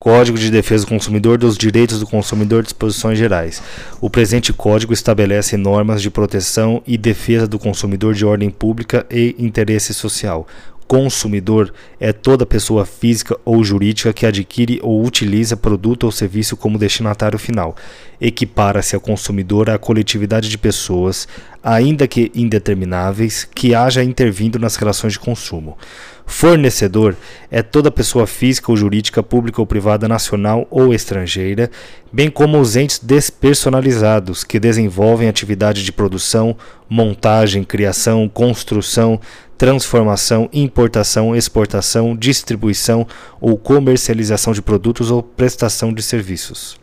Código de Defesa do Consumidor dos Direitos do Consumidor Disposições Gerais. O presente código estabelece normas de proteção e defesa do consumidor de ordem pública e interesse social. Consumidor é toda pessoa física ou jurídica que adquire ou utiliza produto ou serviço como destinatário final. Equipara-se a consumidor à coletividade de pessoas, ainda que indetermináveis, que haja intervindo nas relações de consumo. Fornecedor é toda pessoa física ou jurídica, pública ou privada, nacional ou estrangeira, bem como os entes despersonalizados que desenvolvem atividade de produção, montagem, criação, construção, transformação, importação, exportação, distribuição ou comercialização de produtos ou prestação de serviços.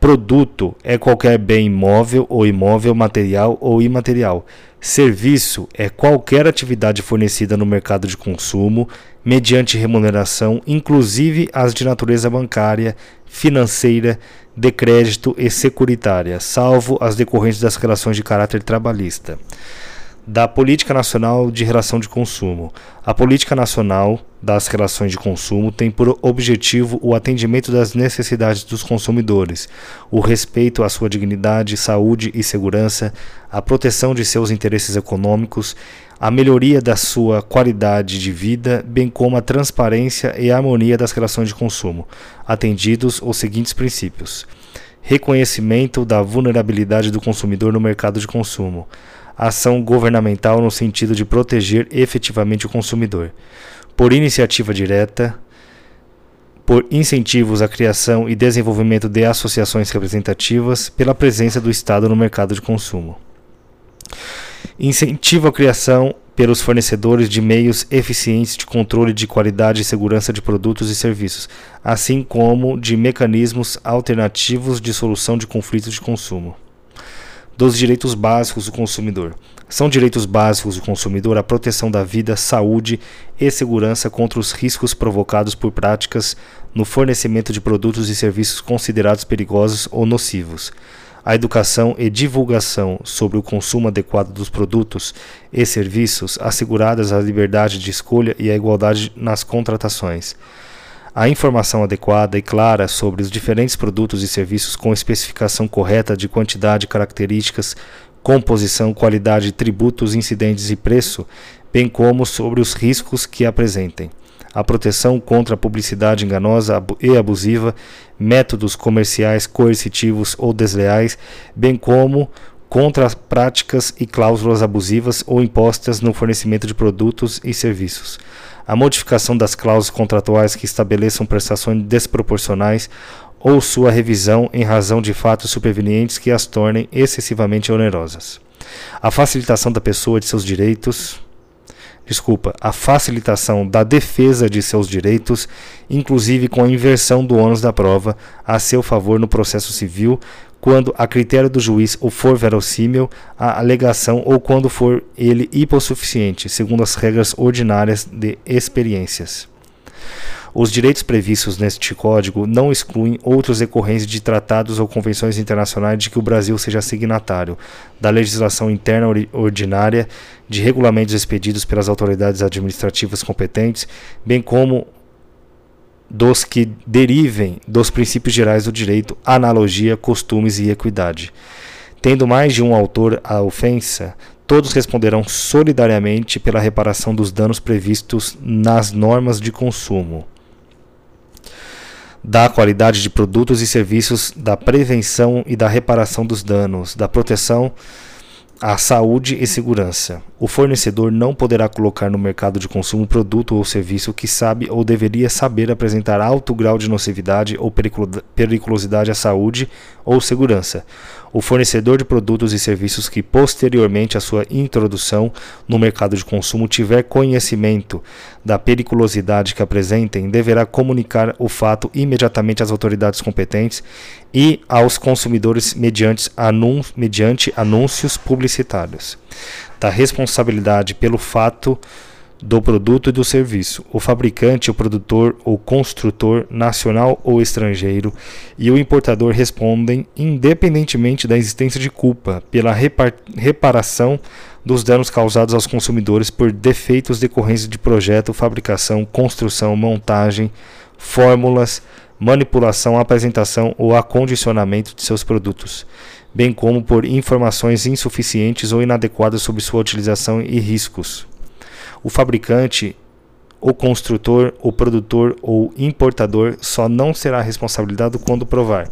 Produto é qualquer bem móvel ou imóvel, material ou imaterial. Serviço é qualquer atividade fornecida no mercado de consumo mediante remuneração, inclusive as de natureza bancária, financeira, de crédito e securitária, salvo as decorrentes das relações de caráter trabalhista da Política Nacional de Relação de Consumo. A Política Nacional das Relações de Consumo tem por objetivo o atendimento das necessidades dos consumidores, o respeito à sua dignidade, saúde e segurança, a proteção de seus interesses econômicos, a melhoria da sua qualidade de vida, bem como a transparência e a harmonia das relações de consumo, atendidos os seguintes princípios: reconhecimento da vulnerabilidade do consumidor no mercado de consumo ação governamental no sentido de proteger efetivamente o consumidor, por iniciativa direta, por incentivos à criação e desenvolvimento de associações representativas, pela presença do Estado no mercado de consumo. Incentivo à criação pelos fornecedores de meios eficientes de controle de qualidade e segurança de produtos e serviços, assim como de mecanismos alternativos de solução de conflitos de consumo dos direitos básicos do consumidor. São direitos básicos do consumidor a proteção da vida, saúde e segurança contra os riscos provocados por práticas no fornecimento de produtos e serviços considerados perigosos ou nocivos. A educação e divulgação sobre o consumo adequado dos produtos e serviços, asseguradas a liberdade de escolha e a igualdade nas contratações a informação adequada e clara sobre os diferentes produtos e serviços com especificação correta de quantidade, características, composição, qualidade, tributos, incidentes e preço, bem como sobre os riscos que apresentem. A proteção contra a publicidade enganosa e abusiva, métodos comerciais coercitivos ou desleais, bem como contra as práticas e cláusulas abusivas ou impostas no fornecimento de produtos e serviços a modificação das cláusulas contratuais que estabeleçam prestações desproporcionais ou sua revisão em razão de fatos supervenientes que as tornem excessivamente onerosas. A facilitação da pessoa de seus direitos, desculpa, a facilitação da defesa de seus direitos, inclusive com a inversão do ônus da prova a seu favor no processo civil, quando a critério do juiz ou for verossímil a alegação ou quando for ele hipossuficiente, segundo as regras ordinárias de experiências. Os direitos previstos neste código não excluem outros decorrentes de tratados ou convenções internacionais de que o Brasil seja signatário, da legislação interna ordinária, de regulamentos expedidos pelas autoridades administrativas competentes, bem como dos que derivem dos princípios gerais do direito, analogia, costumes e equidade. Tendo mais de um autor a ofensa, todos responderão solidariamente pela reparação dos danos previstos nas normas de consumo, da qualidade de produtos e serviços, da prevenção e da reparação dos danos, da proteção à saúde e segurança. O fornecedor não poderá colocar no mercado de consumo produto ou serviço que sabe ou deveria saber apresentar alto grau de nocividade ou periculosidade à saúde ou segurança. O fornecedor de produtos e serviços que posteriormente à sua introdução no mercado de consumo tiver conhecimento da periculosidade que apresentem, deverá comunicar o fato imediatamente às autoridades competentes e aos consumidores mediante, anun mediante anúncios publicitários. Da responsabilidade pelo fato do produto e do serviço, o fabricante, o produtor ou construtor nacional ou estrangeiro e o importador respondem independentemente da existência de culpa pela reparação dos danos causados aos consumidores por defeitos decorrentes de projeto, fabricação, construção, montagem, fórmulas, manipulação, apresentação ou acondicionamento de seus produtos, bem como por informações insuficientes ou inadequadas sobre sua utilização e riscos. O fabricante o construtor, o produtor ou importador só não será responsabilizado quando provar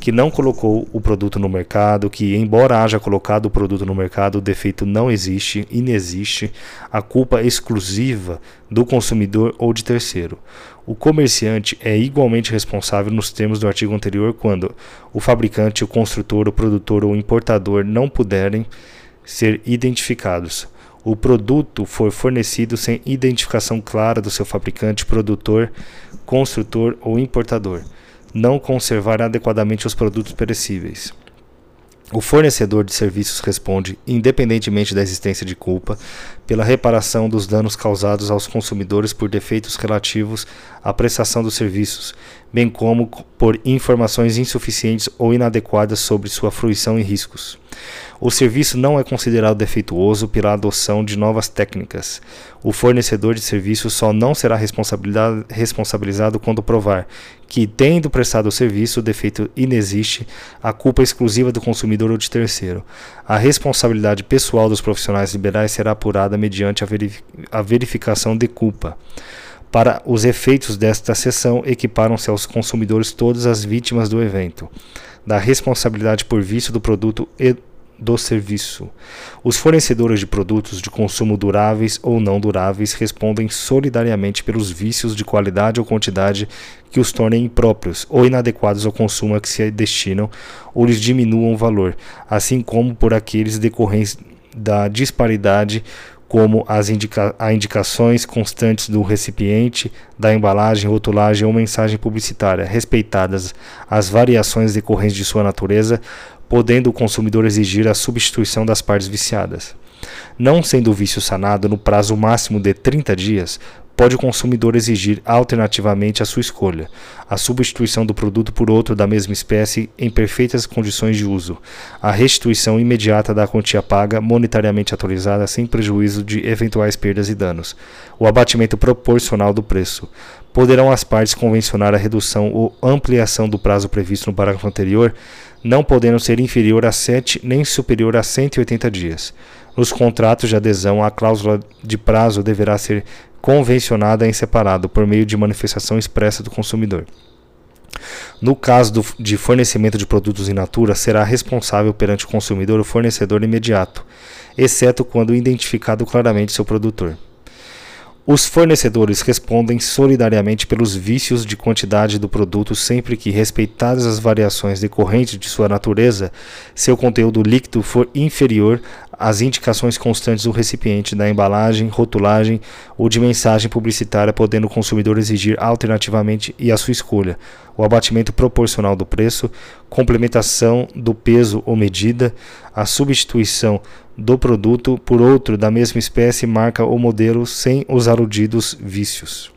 que não colocou o produto no mercado, que embora haja colocado o produto no mercado, o defeito não existe, inexiste, a culpa é exclusiva do consumidor ou de terceiro. O comerciante é igualmente responsável nos termos do artigo anterior quando o fabricante, o construtor, o produtor ou o importador não puderem ser identificados o produto for fornecido sem identificação clara do seu fabricante, produtor, construtor ou importador, não conservar adequadamente os produtos perecíveis. O fornecedor de serviços responde, independentemente da existência de culpa, pela reparação dos danos causados aos consumidores por defeitos relativos à prestação dos serviços, bem como por informações insuficientes ou inadequadas sobre sua fruição e riscos. O serviço não é considerado defeituoso pela adoção de novas técnicas. O fornecedor de serviço só não será responsabilizado quando provar que, tendo prestado o serviço, o defeito inexiste, a culpa é exclusiva do consumidor ou de terceiro. A responsabilidade pessoal dos profissionais liberais será apurada mediante a verificação de culpa. Para os efeitos desta sessão, equiparam-se aos consumidores todas as vítimas do evento, da responsabilidade por vício do produto e do serviço. Os fornecedores de produtos de consumo duráveis ou não duráveis respondem solidariamente pelos vícios de qualidade ou quantidade que os tornem impróprios ou inadequados ao consumo a que se destinam ou lhes diminuam o valor, assim como por aqueles decorrentes da disparidade como as indica indicações constantes do recipiente, da embalagem, rotulagem ou mensagem publicitária, respeitadas as variações decorrentes de sua natureza, podendo o consumidor exigir a substituição das partes viciadas. Não sendo o vício sanado no prazo máximo de 30 dias, pode o consumidor exigir alternativamente a sua escolha, a substituição do produto por outro da mesma espécie em perfeitas condições de uso, a restituição imediata da quantia paga, monetariamente atualizada sem prejuízo de eventuais perdas e danos, o abatimento proporcional do preço. Poderão as partes convencionar a redução ou ampliação do prazo previsto no parágrafo anterior, não podendo ser inferior a 7 nem superior a 180 dias. Nos contratos de adesão, a cláusula de prazo deverá ser convencionada em separado, por meio de manifestação expressa do consumidor. No caso do, de fornecimento de produtos in natura, será responsável perante o consumidor o fornecedor imediato, exceto quando identificado claramente seu produtor. Os fornecedores respondem solidariamente pelos vícios de quantidade do produto sempre que, respeitadas as variações decorrentes de sua natureza, seu conteúdo líquido for inferior às indicações constantes do recipiente, da embalagem, rotulagem ou de mensagem publicitária, podendo o consumidor exigir alternativamente e a sua escolha o abatimento proporcional do preço, complementação do peso ou medida, a substituição do produto por outro da mesma espécie, marca ou modelo sem os aludidos vícios.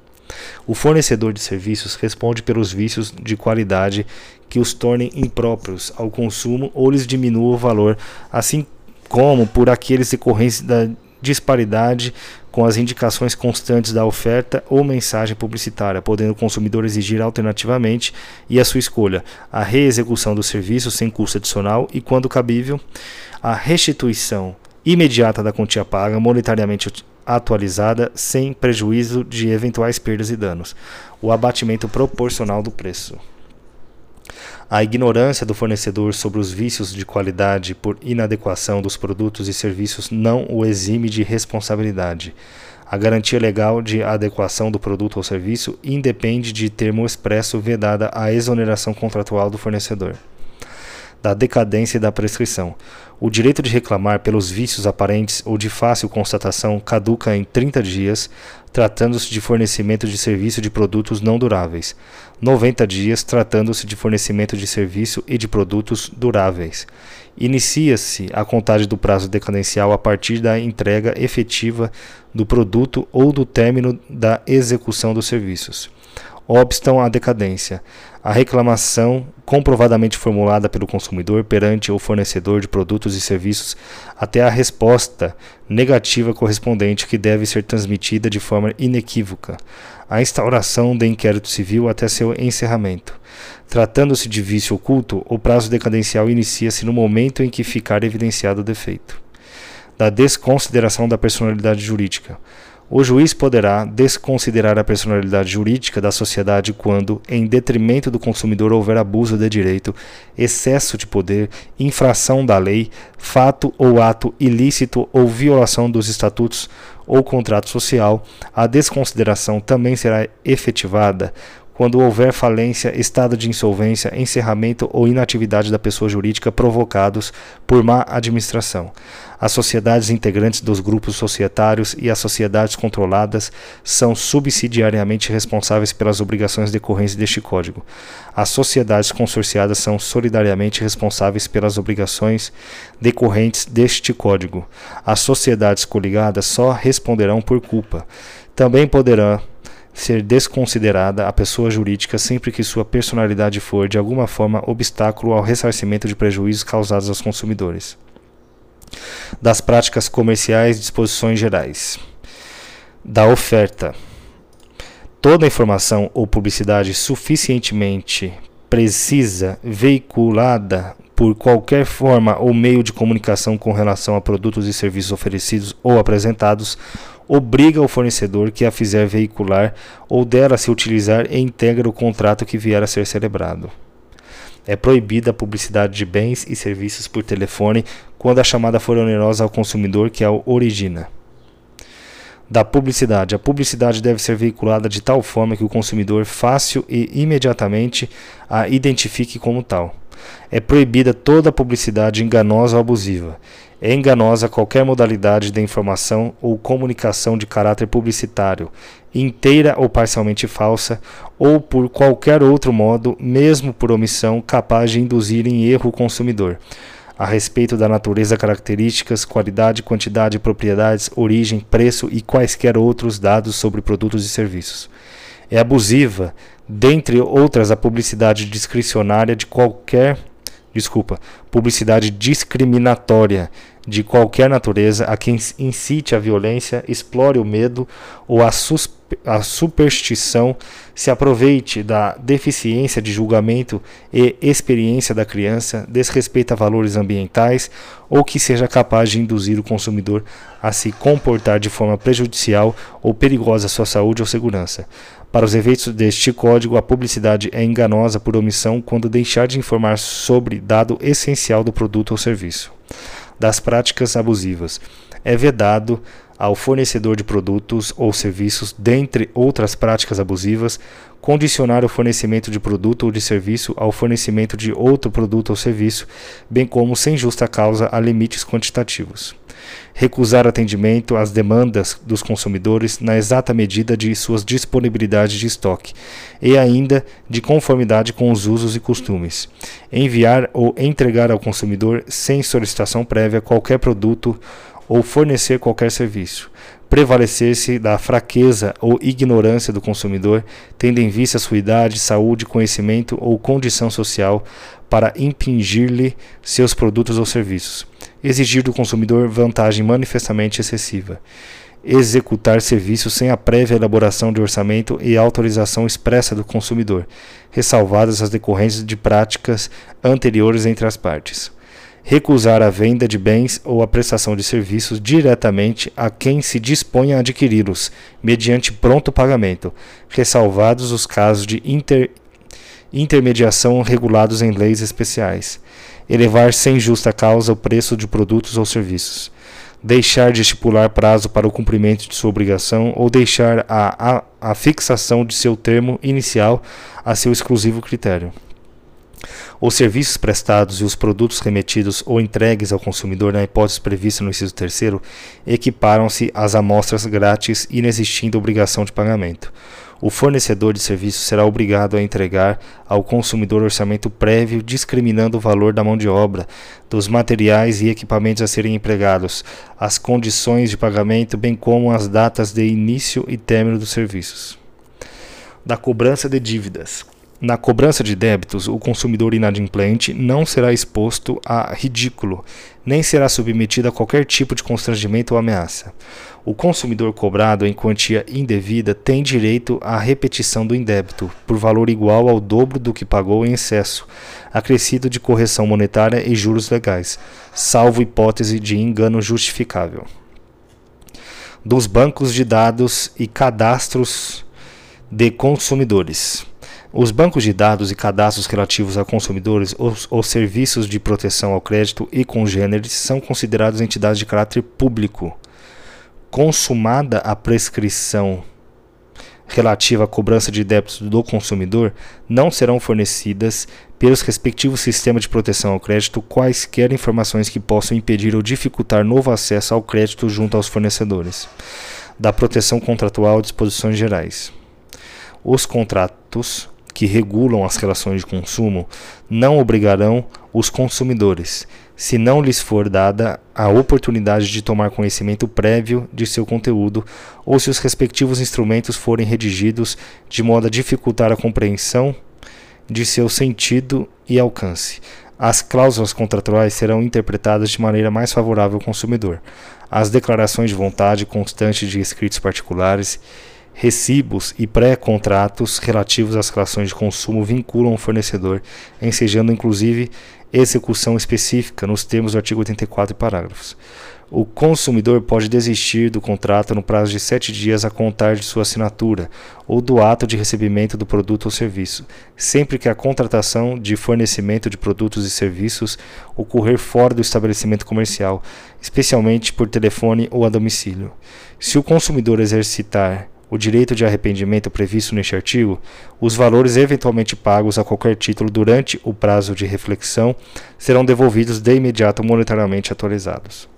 O fornecedor de serviços responde pelos vícios de qualidade que os tornem impróprios ao consumo ou lhes diminuam o valor, assim como por aqueles decorrentes da disparidade com as indicações constantes da oferta ou mensagem publicitária, podendo o consumidor exigir alternativamente e a sua escolha a reexecução do serviço sem custo adicional e, quando cabível, a restituição imediata da quantia paga monetariamente atualizada sem prejuízo de eventuais perdas e danos, o abatimento proporcional do preço. A ignorância do fornecedor sobre os vícios de qualidade por inadequação dos produtos e serviços não o exime de responsabilidade. A garantia legal de adequação do produto ou serviço independe de termo expresso vedada a exoneração contratual do fornecedor da decadência e da prescrição. O direito de reclamar pelos vícios aparentes ou de fácil constatação caduca em 30 dias, tratando-se de fornecimento de serviço de produtos não duráveis. 90 dias, tratando-se de fornecimento de serviço e de produtos duráveis. Inicia-se a contagem do prazo decadencial a partir da entrega efetiva do produto ou do término da execução dos serviços. obstam à decadência. A reclamação comprovadamente formulada pelo consumidor perante o fornecedor de produtos e serviços até a resposta negativa correspondente que deve ser transmitida de forma inequívoca. A instauração do inquérito civil até seu encerramento. Tratando-se de vício oculto, o prazo decadencial inicia-se no momento em que ficar evidenciado o defeito. Da desconsideração da personalidade jurídica. O juiz poderá desconsiderar a personalidade jurídica da sociedade quando, em detrimento do consumidor, houver abuso de direito, excesso de poder, infração da lei, fato ou ato ilícito ou violação dos estatutos ou contrato social. A desconsideração também será efetivada quando houver falência, estado de insolvência, encerramento ou inatividade da pessoa jurídica provocados por má administração. As sociedades integrantes dos grupos societários e as sociedades controladas são subsidiariamente responsáveis pelas obrigações decorrentes deste Código. As sociedades consorciadas são solidariamente responsáveis pelas obrigações decorrentes deste Código. As sociedades coligadas só responderão por culpa. Também poderão ser desconsiderada a pessoa jurídica sempre que sua personalidade for, de alguma forma, obstáculo ao ressarcimento de prejuízos causados aos consumidores. Das práticas comerciais, disposições gerais. Da oferta. Toda informação ou publicidade suficientemente precisa, veiculada por qualquer forma ou meio de comunicação com relação a produtos e serviços oferecidos ou apresentados obriga o fornecedor que a fizer veicular ou dela se utilizar e integra o contrato que vier a ser celebrado. É proibida a publicidade de bens e serviços por telefone quando a chamada for onerosa ao consumidor que a origina. Da publicidade. A publicidade deve ser veiculada de tal forma que o consumidor fácil e imediatamente a identifique como tal. É proibida toda publicidade enganosa ou abusiva. É enganosa qualquer modalidade de informação ou comunicação de caráter publicitário, inteira ou parcialmente falsa, ou por qualquer outro modo, mesmo por omissão, capaz de induzir em erro o consumidor a respeito da natureza, características, qualidade, quantidade, propriedades, origem, preço e quaisquer outros dados sobre produtos e serviços. É abusiva, dentre outras, a publicidade discricionária de qualquer desculpa, publicidade discriminatória de qualquer natureza a quem incite a violência, explore o medo ou a, a superstição, se aproveite da deficiência de julgamento e experiência da criança, desrespeita valores ambientais ou que seja capaz de induzir o consumidor a se comportar de forma prejudicial ou perigosa à sua saúde ou segurança. Para os efeitos deste código, a publicidade é enganosa por omissão quando deixar de informar sobre dado essencial do produto ou serviço. Das práticas abusivas. É vedado ao fornecedor de produtos ou serviços, dentre outras práticas abusivas, condicionar o fornecimento de produto ou de serviço ao fornecimento de outro produto ou serviço, bem como, sem justa causa, a limites quantitativos recusar atendimento às demandas dos consumidores na exata medida de suas disponibilidades de estoque e ainda de conformidade com os usos e costumes, enviar ou entregar ao consumidor sem solicitação prévia qualquer produto ou fornecer qualquer serviço, prevalecer-se da fraqueza ou ignorância do consumidor, tendo em vista sua idade, saúde, conhecimento ou condição social, para impingir-lhe seus produtos ou serviços exigir do consumidor vantagem manifestamente excessiva, executar serviços sem a prévia elaboração de orçamento e autorização expressa do consumidor, ressalvadas as decorrências de práticas anteriores entre as partes. Recusar a venda de bens ou a prestação de serviços diretamente a quem se dispõe a adquiri-los, mediante pronto pagamento, ressalvados os casos de inter intermediação regulados em leis especiais elevar sem justa causa o preço de produtos ou serviços, deixar de estipular prazo para o cumprimento de sua obrigação ou deixar a, a, a fixação de seu termo inicial a seu exclusivo critério. Os serviços prestados e os produtos remetidos ou entregues ao consumidor na hipótese prevista no inciso 3 equiparam-se às amostras grátis inexistindo obrigação de pagamento o fornecedor de serviço será obrigado a entregar ao consumidor orçamento prévio discriminando o valor da mão de obra, dos materiais e equipamentos a serem empregados, as condições de pagamento, bem como as datas de início e término dos serviços. da cobrança de dívidas. Na cobrança de débitos, o consumidor inadimplente não será exposto a ridículo, nem será submetido a qualquer tipo de constrangimento ou ameaça. O consumidor cobrado em quantia indevida tem direito à repetição do indébito, por valor igual ao dobro do que pagou em excesso, acrescido de correção monetária e juros legais, salvo hipótese de engano justificável. Dos bancos de dados e cadastros de consumidores. Os bancos de dados e cadastros relativos a consumidores ou, serviços de proteção ao crédito e congêneres são considerados entidades de caráter público. Consumada a prescrição relativa à cobrança de débitos do consumidor, não serão fornecidas pelos respectivos sistemas de proteção ao crédito quaisquer informações que possam impedir ou dificultar novo acesso ao crédito junto aos fornecedores. Da proteção contratual disposições gerais. Os contratos que regulam as relações de consumo não obrigarão os consumidores, se não lhes for dada a oportunidade de tomar conhecimento prévio de seu conteúdo ou se os respectivos instrumentos forem redigidos de modo a dificultar a compreensão de seu sentido e alcance. As cláusulas contratuais serão interpretadas de maneira mais favorável ao consumidor. As declarações de vontade constantes de escritos particulares recibos e pré-contratos relativos às relações de consumo vinculam o fornecedor, ensejando inclusive execução específica nos termos do artigo 84 e parágrafos. O consumidor pode desistir do contrato no prazo de sete dias a contar de sua assinatura ou do ato de recebimento do produto ou serviço, sempre que a contratação de fornecimento de produtos e serviços ocorrer fora do estabelecimento comercial, especialmente por telefone ou a domicílio. Se o consumidor exercitar o direito de arrependimento previsto neste artigo, os valores eventualmente pagos a qualquer título durante o prazo de reflexão serão devolvidos de imediato monetariamente atualizados.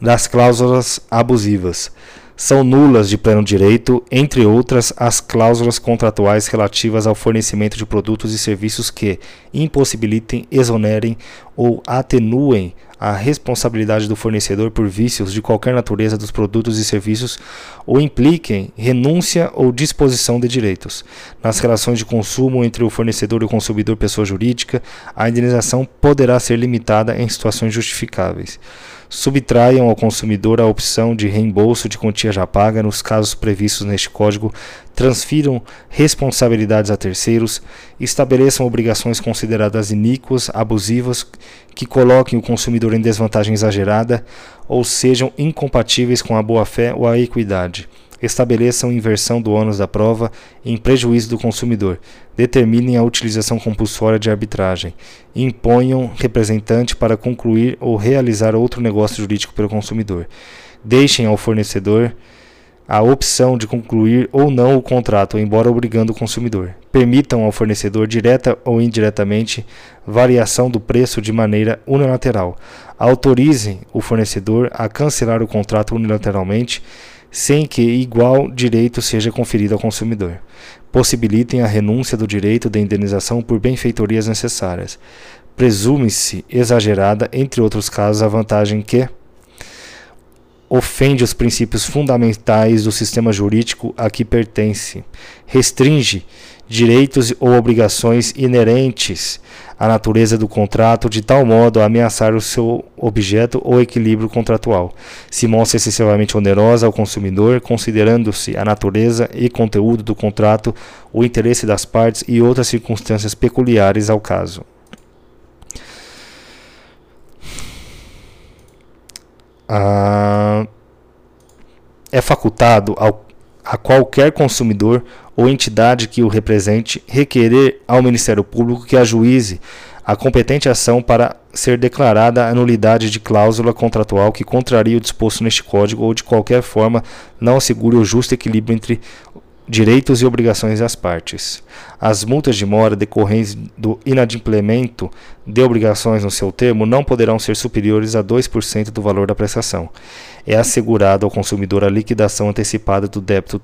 Das cláusulas abusivas são nulas de pleno direito, entre outras, as cláusulas contratuais relativas ao fornecimento de produtos e serviços que impossibilitem, exonerem ou atenuem a responsabilidade do fornecedor por vícios de qualquer natureza dos produtos e serviços ou impliquem renúncia ou disposição de direitos. Nas relações de consumo entre o fornecedor e o consumidor pessoa jurídica, a indenização poderá ser limitada em situações justificáveis subtraiam ao consumidor a opção de reembolso de quantia já paga. Nos casos previstos neste Código, transfiram responsabilidades a terceiros, estabeleçam obrigações consideradas iníquas, abusivas, que coloquem o consumidor em desvantagem exagerada ou sejam incompatíveis com a boa-fé ou a equidade estabeleçam inversão do ônus da prova em prejuízo do consumidor, determinem a utilização compulsória de arbitragem, imponham representante para concluir ou realizar outro negócio jurídico pelo consumidor, deixem ao fornecedor a opção de concluir ou não o contrato, embora obrigando o consumidor. Permitam ao fornecedor, direta ou indiretamente, variação do preço de maneira unilateral. Autorizem o fornecedor a cancelar o contrato unilateralmente sem que igual direito seja conferido ao consumidor. Possibilitem a renúncia do direito de indenização por benfeitorias necessárias. Presume-se exagerada, entre outros casos, a vantagem que ofende os princípios fundamentais do sistema jurídico a que pertence, restringe direitos ou obrigações inerentes à natureza do contrato de tal modo a ameaçar o seu objeto ou equilíbrio contratual. Se mostra excessivamente onerosa ao consumidor, considerando-se a natureza e conteúdo do contrato, o interesse das partes e outras circunstâncias peculiares ao caso. Ah, é facultado ao, a qualquer consumidor ou entidade que o represente requerer ao Ministério Público que ajuize a competente ação para ser declarada a nulidade de cláusula contratual que contraria o disposto neste Código ou de qualquer forma não assegure o justo equilíbrio entre direitos e obrigações das partes. As multas de mora decorrentes do inadimplemento de obrigações no seu termo não poderão ser superiores a 2% do valor da prestação. É assegurado ao consumidor a liquidação antecipada do débito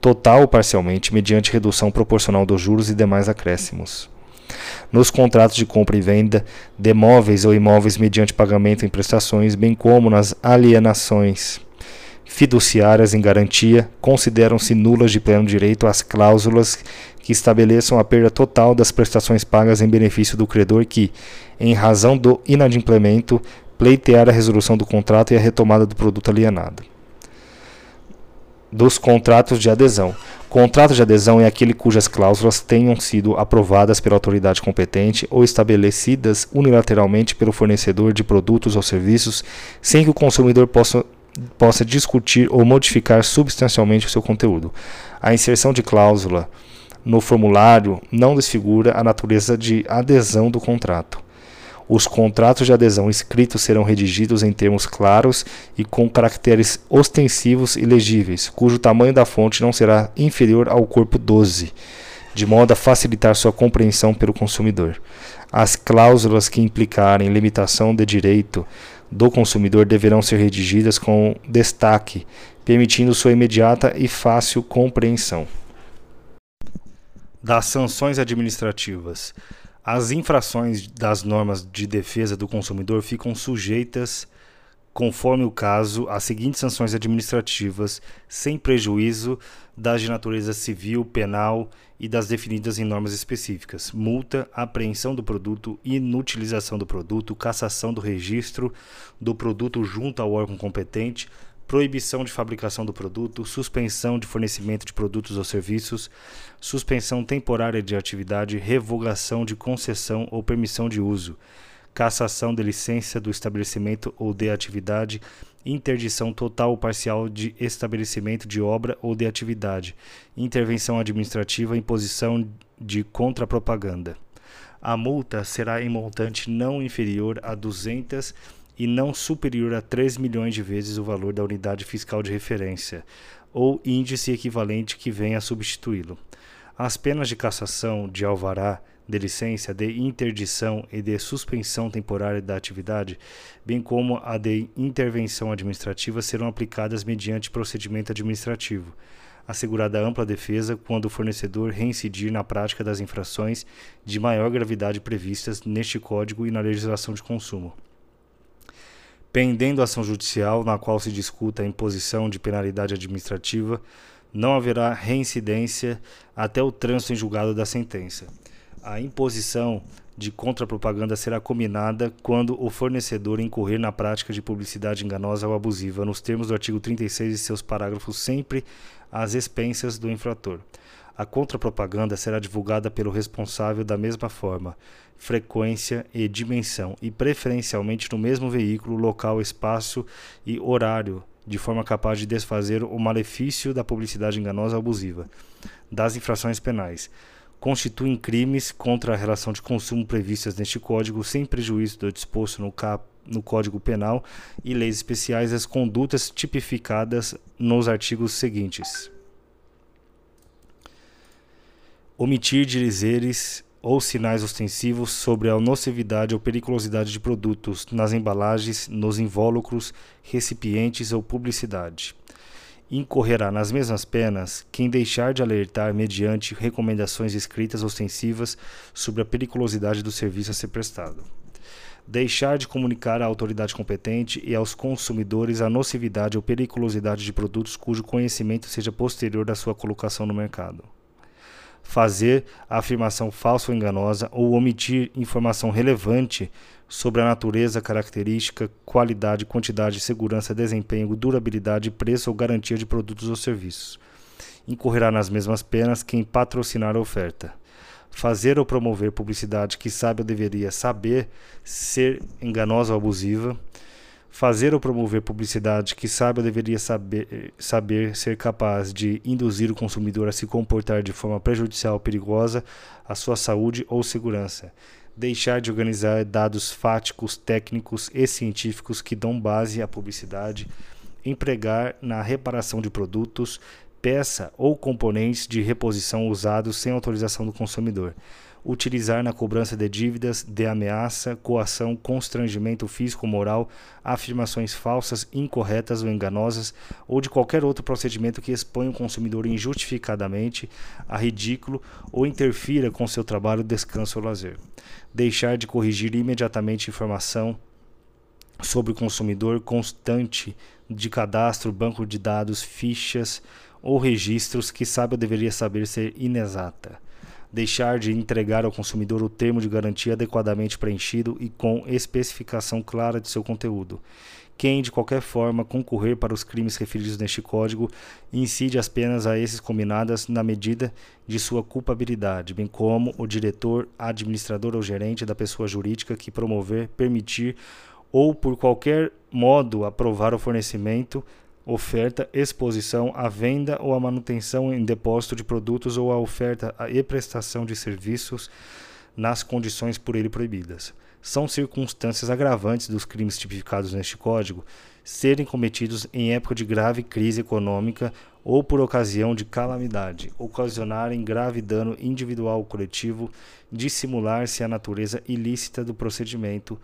total ou parcialmente, mediante redução proporcional dos juros e demais acréscimos. Nos contratos de compra e venda de móveis ou imóveis mediante pagamento em prestações, bem como nas alienações fiduciárias em garantia, consideram-se nulas de pleno direito as cláusulas que estabeleçam a perda total das prestações pagas em benefício do credor que, em razão do inadimplemento, pleitear a resolução do contrato e a retomada do produto alienado. Dos contratos de adesão. Contrato de adesão é aquele cujas cláusulas tenham sido aprovadas pela autoridade competente ou estabelecidas unilateralmente pelo fornecedor de produtos ou serviços, sem que o consumidor possa possa discutir ou modificar substancialmente o seu conteúdo. A inserção de cláusula no formulário não desfigura a natureza de adesão do contrato. Os contratos de adesão escritos serão redigidos em termos claros e com caracteres ostensivos e legíveis, cujo tamanho da fonte não será inferior ao corpo 12, de modo a facilitar sua compreensão pelo consumidor. As cláusulas que implicarem limitação de direito do consumidor deverão ser redigidas com destaque, permitindo sua imediata e fácil compreensão. Das sanções administrativas. As infrações das normas de defesa do consumidor ficam sujeitas, conforme o caso, às seguintes sanções administrativas, sem prejuízo das de natureza civil, penal e das definidas em normas específicas: multa, apreensão do produto, inutilização do produto, cassação do registro do produto junto ao órgão competente, proibição de fabricação do produto, suspensão de fornecimento de produtos ou serviços, suspensão temporária de atividade, revogação de concessão ou permissão de uso, cassação de licença do estabelecimento ou de atividade, interdição total ou parcial de estabelecimento de obra ou de atividade, intervenção administrativa, imposição de contrapropaganda. A multa será em montante não inferior a 200 e não superior a 3 milhões de vezes o valor da unidade fiscal de referência ou índice equivalente que venha a substituí-lo. As penas de cassação, de alvará, de licença, de interdição e de suspensão temporária da atividade, bem como a de intervenção administrativa, serão aplicadas mediante procedimento administrativo, assegurada ampla defesa quando o fornecedor reincidir na prática das infrações de maior gravidade previstas neste Código e na legislação de consumo. Pendendo ação judicial na qual se discuta a imposição de penalidade administrativa, não haverá reincidência até o trânsito em julgado da sentença a imposição de contrapropaganda será combinada quando o fornecedor incorrer na prática de publicidade enganosa ou abusiva, nos termos do artigo 36 e seus parágrafos, sempre às expensas do infrator. A contrapropaganda será divulgada pelo responsável da mesma forma, frequência e dimensão, e preferencialmente no mesmo veículo, local, espaço e horário, de forma capaz de desfazer o malefício da publicidade enganosa ou abusiva, das infrações penais constituem crimes contra a relação de consumo previstas neste Código, sem prejuízo do disposto no, cap, no Código Penal e leis especiais as condutas tipificadas nos artigos seguintes. Omitir dizeres ou sinais ostensivos sobre a nocividade ou periculosidade de produtos nas embalagens, nos invólucros, recipientes ou publicidade incorrerá nas mesmas penas quem deixar de alertar mediante recomendações escritas ostensivas sobre a periculosidade do serviço a ser prestado. Deixar de comunicar à autoridade competente e aos consumidores a nocividade ou periculosidade de produtos cujo conhecimento seja posterior à sua colocação no mercado. Fazer a afirmação falsa ou enganosa ou omitir informação relevante sobre a natureza, característica, qualidade, quantidade, segurança, desempenho, durabilidade, preço ou garantia de produtos ou serviços. Incorrerá nas mesmas penas quem patrocinar a oferta. Fazer ou promover publicidade que sabe ou deveria saber ser enganosa ou abusiva. Fazer ou promover publicidade que sabe ou deveria saber, saber ser capaz de induzir o consumidor a se comportar de forma prejudicial ou perigosa à sua saúde ou segurança. Deixar de organizar dados fáticos, técnicos e científicos que dão base à publicidade, empregar na reparação de produtos, peça ou componentes de reposição usados sem autorização do consumidor utilizar na cobrança de dívidas, de ameaça, coação, constrangimento físico ou moral, afirmações falsas, incorretas ou enganosas, ou de qualquer outro procedimento que exponha o consumidor injustificadamente a ridículo ou interfira com seu trabalho, descanso ou lazer. Deixar de corrigir imediatamente informação sobre o consumidor constante de cadastro, banco de dados, fichas ou registros que sabe ou deveria saber ser inexata. Deixar de entregar ao consumidor o termo de garantia adequadamente preenchido e com especificação clara de seu conteúdo. Quem, de qualquer forma, concorrer para os crimes referidos neste código incide as penas a esses combinadas na medida de sua culpabilidade, bem como o diretor, administrador ou gerente da pessoa jurídica que promover, permitir ou por qualquer modo aprovar o fornecimento, oferta, exposição, a venda ou a manutenção em depósito de produtos ou a oferta e prestação de serviços nas condições por ele proibidas. São circunstâncias agravantes dos crimes tipificados neste Código serem cometidos em época de grave crise econômica ou por ocasião de calamidade, ocasionarem grave dano individual ou coletivo, dissimular-se a natureza ilícita do procedimento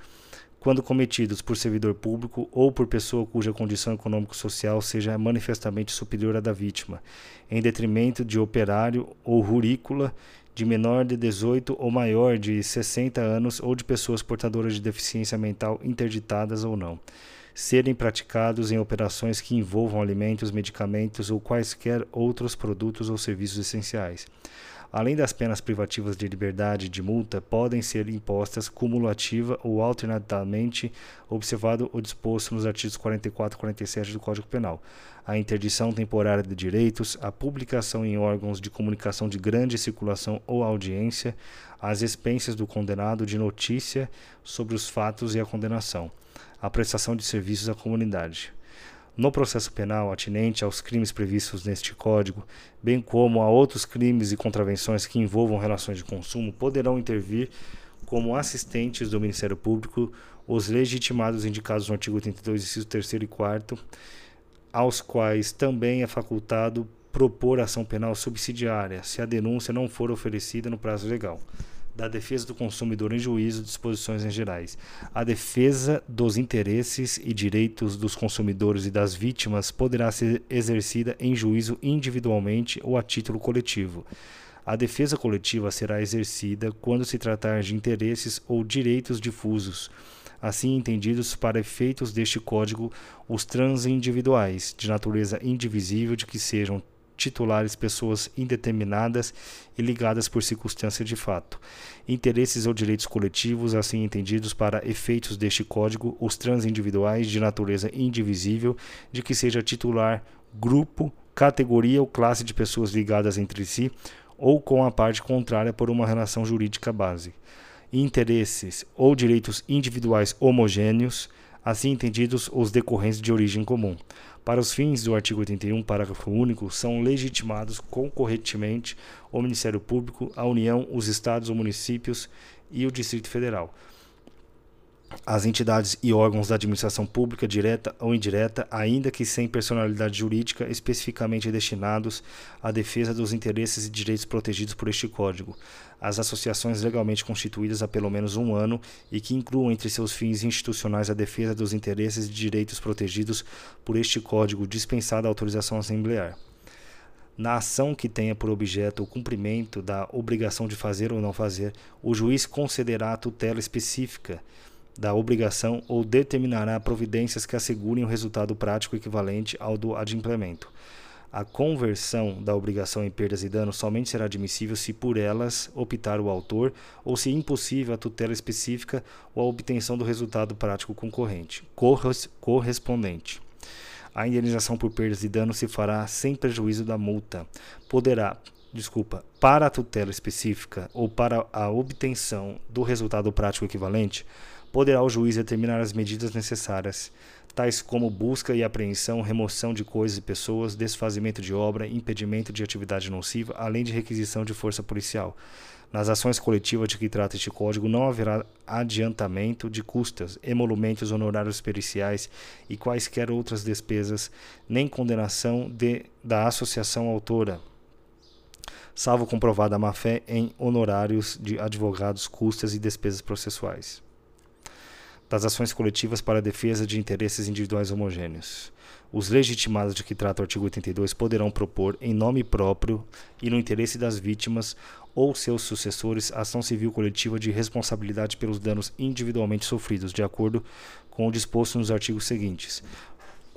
quando cometidos por servidor público ou por pessoa cuja condição econômico-social seja manifestamente superior à da vítima, em detrimento de operário ou rurícola de menor de 18 ou maior de 60 anos ou de pessoas portadoras de deficiência mental interditadas ou não, serem praticados em operações que envolvam alimentos, medicamentos ou quaisquer outros produtos ou serviços essenciais Além das penas privativas de liberdade de multa, podem ser impostas cumulativa ou alternadamente, observado o disposto nos artigos 44 e 47 do Código Penal. A interdição temporária de direitos, a publicação em órgãos de comunicação de grande circulação ou audiência, as expensas do condenado de notícia sobre os fatos e a condenação, a prestação de serviços à comunidade no processo penal atinente aos crimes previstos neste Código, bem como a outros crimes e contravenções que envolvam relações de consumo, poderão intervir como assistentes do Ministério Público os legitimados indicados no artigo 82, inciso 3 e 4, aos quais também é facultado propor ação penal subsidiária, se a denúncia não for oferecida no prazo legal da defesa do consumidor em juízo, disposições em gerais. A defesa dos interesses e direitos dos consumidores e das vítimas poderá ser exercida em juízo individualmente ou a título coletivo. A defesa coletiva será exercida quando se tratar de interesses ou direitos difusos, assim entendidos para efeitos deste Código os transindividuais, de natureza indivisível de que sejam titulares pessoas indeterminadas e ligadas por circunstância de fato. Interesses ou direitos coletivos, assim entendidos para efeitos deste Código, os transindividuais de natureza indivisível, de que seja titular grupo, categoria ou classe de pessoas ligadas entre si ou com a parte contrária por uma relação jurídica base. Interesses ou direitos individuais homogêneos, assim entendidos os decorrentes de origem comum. Para os fins do artigo 81, parágrafo único, são legitimados concorrentemente o Ministério Público, a União, os estados ou municípios e o Distrito Federal as entidades e órgãos da administração pública, direta ou indireta, ainda que sem personalidade jurídica, especificamente destinados à defesa dos interesses e direitos protegidos por este Código, as associações legalmente constituídas há pelo menos um ano e que incluam entre seus fins institucionais a defesa dos interesses e direitos protegidos por este Código, dispensada a autorização assemblear. Na ação que tenha por objeto o cumprimento da obrigação de fazer ou não fazer, o juiz concederá a tutela específica da obrigação ou determinará providências que assegurem o resultado prático equivalente ao do adimplemento. A conversão da obrigação em perdas e danos somente será admissível se por elas optar o autor ou se impossível a tutela específica ou a obtenção do resultado prático concorrente, correspondente. A indenização por perdas e danos se fará sem prejuízo da multa. Poderá, desculpa, para a tutela específica ou para a obtenção do resultado prático equivalente, poderá o juiz determinar as medidas necessárias, tais como busca e apreensão, remoção de coisas e pessoas, desfazimento de obra, impedimento de atividade nociva, além de requisição de força policial. Nas ações coletivas de que trata este código, não haverá adiantamento de custas, emolumentos honorários periciais e quaisquer outras despesas, nem condenação de, da associação autora, salvo comprovada má-fé em honorários de advogados, custas e despesas processuais. Das ações coletivas para a defesa de interesses individuais homogêneos. Os legitimados de que trata o artigo 82 poderão propor, em nome próprio e no interesse das vítimas ou seus sucessores, ação civil coletiva de responsabilidade pelos danos individualmente sofridos, de acordo com o disposto nos artigos seguintes.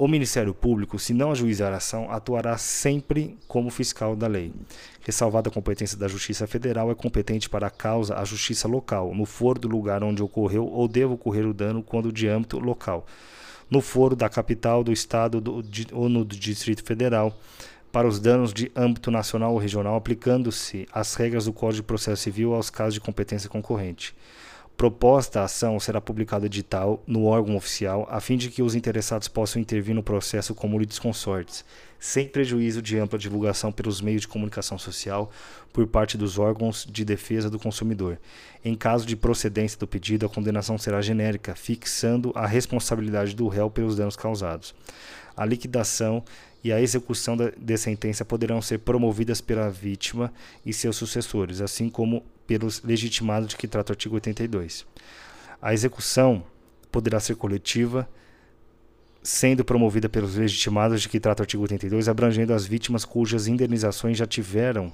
O Ministério Público, se não ajuizar a ação, atuará sempre como fiscal da lei. Ressalvada a competência da Justiça Federal, é competente para a causa a Justiça Local, no foro do lugar onde ocorreu ou deva ocorrer o dano, quando de âmbito local. No foro da capital, do Estado do, de, ou no Distrito Federal, para os danos de âmbito nacional ou regional, aplicando-se as regras do Código de Processo Civil aos casos de competência concorrente proposta a ação será publicado edital no órgão oficial, a fim de que os interessados possam intervir no processo como litisconsortes, sem prejuízo de ampla divulgação pelos meios de comunicação social por parte dos órgãos de defesa do consumidor. Em caso de procedência do pedido, a condenação será genérica, fixando a responsabilidade do réu pelos danos causados. A liquidação e a execução de sentença poderão ser promovidas pela vítima e seus sucessores, assim como pelos legitimados de que trata o artigo 82. A execução poderá ser coletiva, sendo promovida pelos legitimados de que trata o artigo 82, abrangendo as vítimas cujas indenizações já tiveram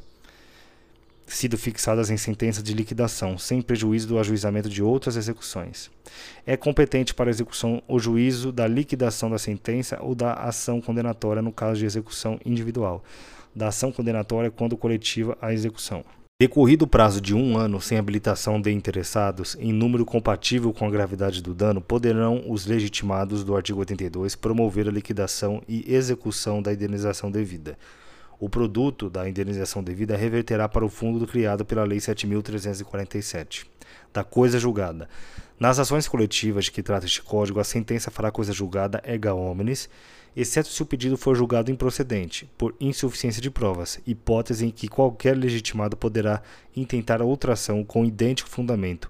sido fixadas em sentença de liquidação, sem prejuízo do ajuizamento de outras execuções. É competente para execução o juízo da liquidação da sentença ou da ação condenatória no caso de execução individual, da ação condenatória quando coletiva a execução. Decorrido o prazo de um ano sem habilitação de interessados, em número compatível com a gravidade do dano, poderão os legitimados do artigo 82 promover a liquidação e execução da indenização devida. O produto da indenização devida reverterá para o fundo criado pela Lei 7.347, da coisa julgada. Nas ações coletivas de que trata este código, a sentença fará coisa julgada erga omnes exceto se o pedido for julgado improcedente, por insuficiência de provas, hipótese em que qualquer legitimado poderá intentar outra ação com idêntico fundamento,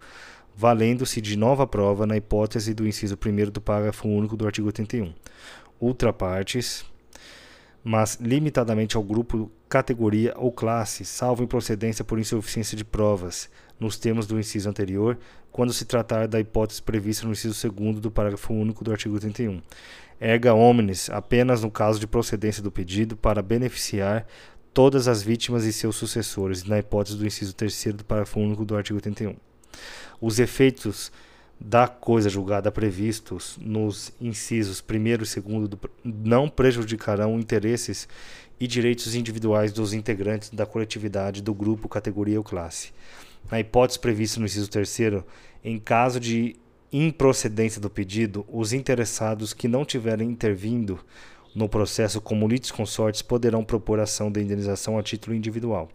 valendo-se de nova prova na hipótese do inciso 1 do parágrafo único do artigo 81. Outra partes, mas limitadamente ao grupo, categoria ou classe, salvo improcedência por insuficiência de provas, nos termos do inciso anterior, quando se tratar da hipótese prevista no inciso 2 do parágrafo único do artigo 81 erga omnes apenas no caso de procedência do pedido para beneficiar todas as vítimas e seus sucessores, na hipótese do inciso 3 do parágrafo único do artigo 81. Os efeitos da coisa julgada previstos nos incisos 1 e 2 não prejudicarão interesses e direitos individuais dos integrantes da coletividade, do grupo, categoria ou classe. Na hipótese prevista no inciso 3 em caso de improcedência do pedido, os interessados que não tiverem intervindo no processo como litisconsortes poderão propor ação de indenização a título individual.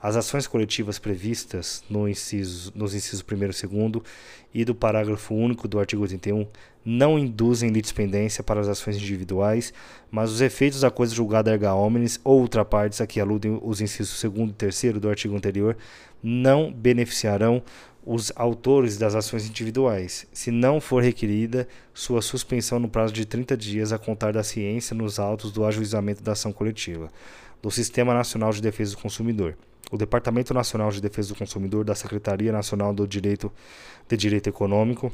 As ações coletivas previstas no inciso, nos incisos 1 e 2 e do parágrafo único do artigo 81 não induzem litispendência para as ações individuais, mas os efeitos da coisa julgada erga omnes ou ultrapartes a que aludem os incisos 2 e 3 do artigo anterior não beneficiarão os autores das ações individuais, se não for requerida sua suspensão no prazo de 30 dias a contar da ciência nos autos do ajuizamento da ação coletiva, do Sistema Nacional de Defesa do Consumidor. O Departamento Nacional de Defesa do Consumidor da Secretaria Nacional do Direito de Direito Econômico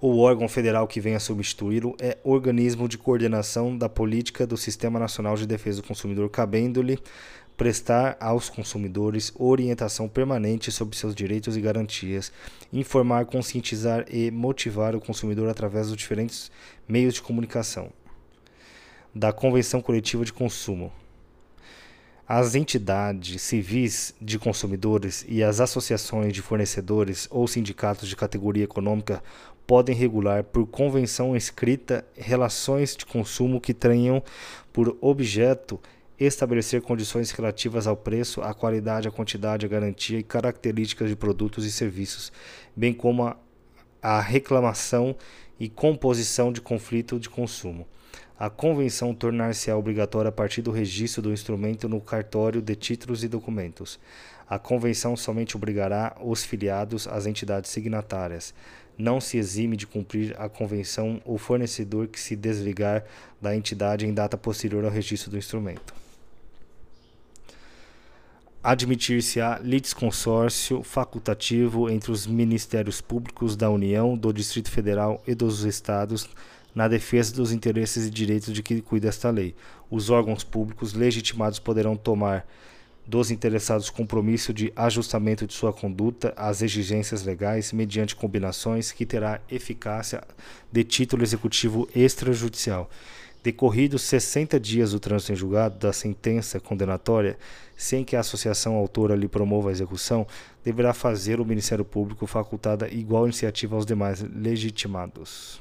o órgão federal que venha substituí-lo é Organismo de Coordenação da Política do Sistema Nacional de Defesa do Consumidor, cabendo-lhe prestar aos consumidores orientação permanente sobre seus direitos e garantias, informar, conscientizar e motivar o consumidor através dos diferentes meios de comunicação. Da Convenção Coletiva de Consumo. As entidades civis de consumidores e as associações de fornecedores ou sindicatos de categoria econômica podem regular por convenção escrita relações de consumo que tenham por objeto estabelecer condições relativas ao preço, à qualidade, à quantidade, à garantia e características de produtos e serviços, bem como a, a reclamação e composição de conflito de consumo. A convenção tornar-se-á obrigatória a partir do registro do instrumento no cartório de títulos e documentos. A convenção somente obrigará os filiados às entidades signatárias. Não se exime de cumprir a convenção o fornecedor que se desligar da entidade em data posterior ao registro do instrumento. admitir-se-á litisconsórcio facultativo entre os Ministérios Públicos da União, do Distrito Federal e dos Estados na defesa dos interesses e direitos de que cuida esta lei. Os órgãos públicos legitimados poderão tomar dos interessados compromisso de ajustamento de sua conduta às exigências legais mediante combinações que terá eficácia de título executivo extrajudicial. Decorridos 60 dias do trânsito em julgado da sentença condenatória, sem que a associação autora lhe promova a execução, deverá fazer o Ministério Público facultada igual iniciativa aos demais legitimados.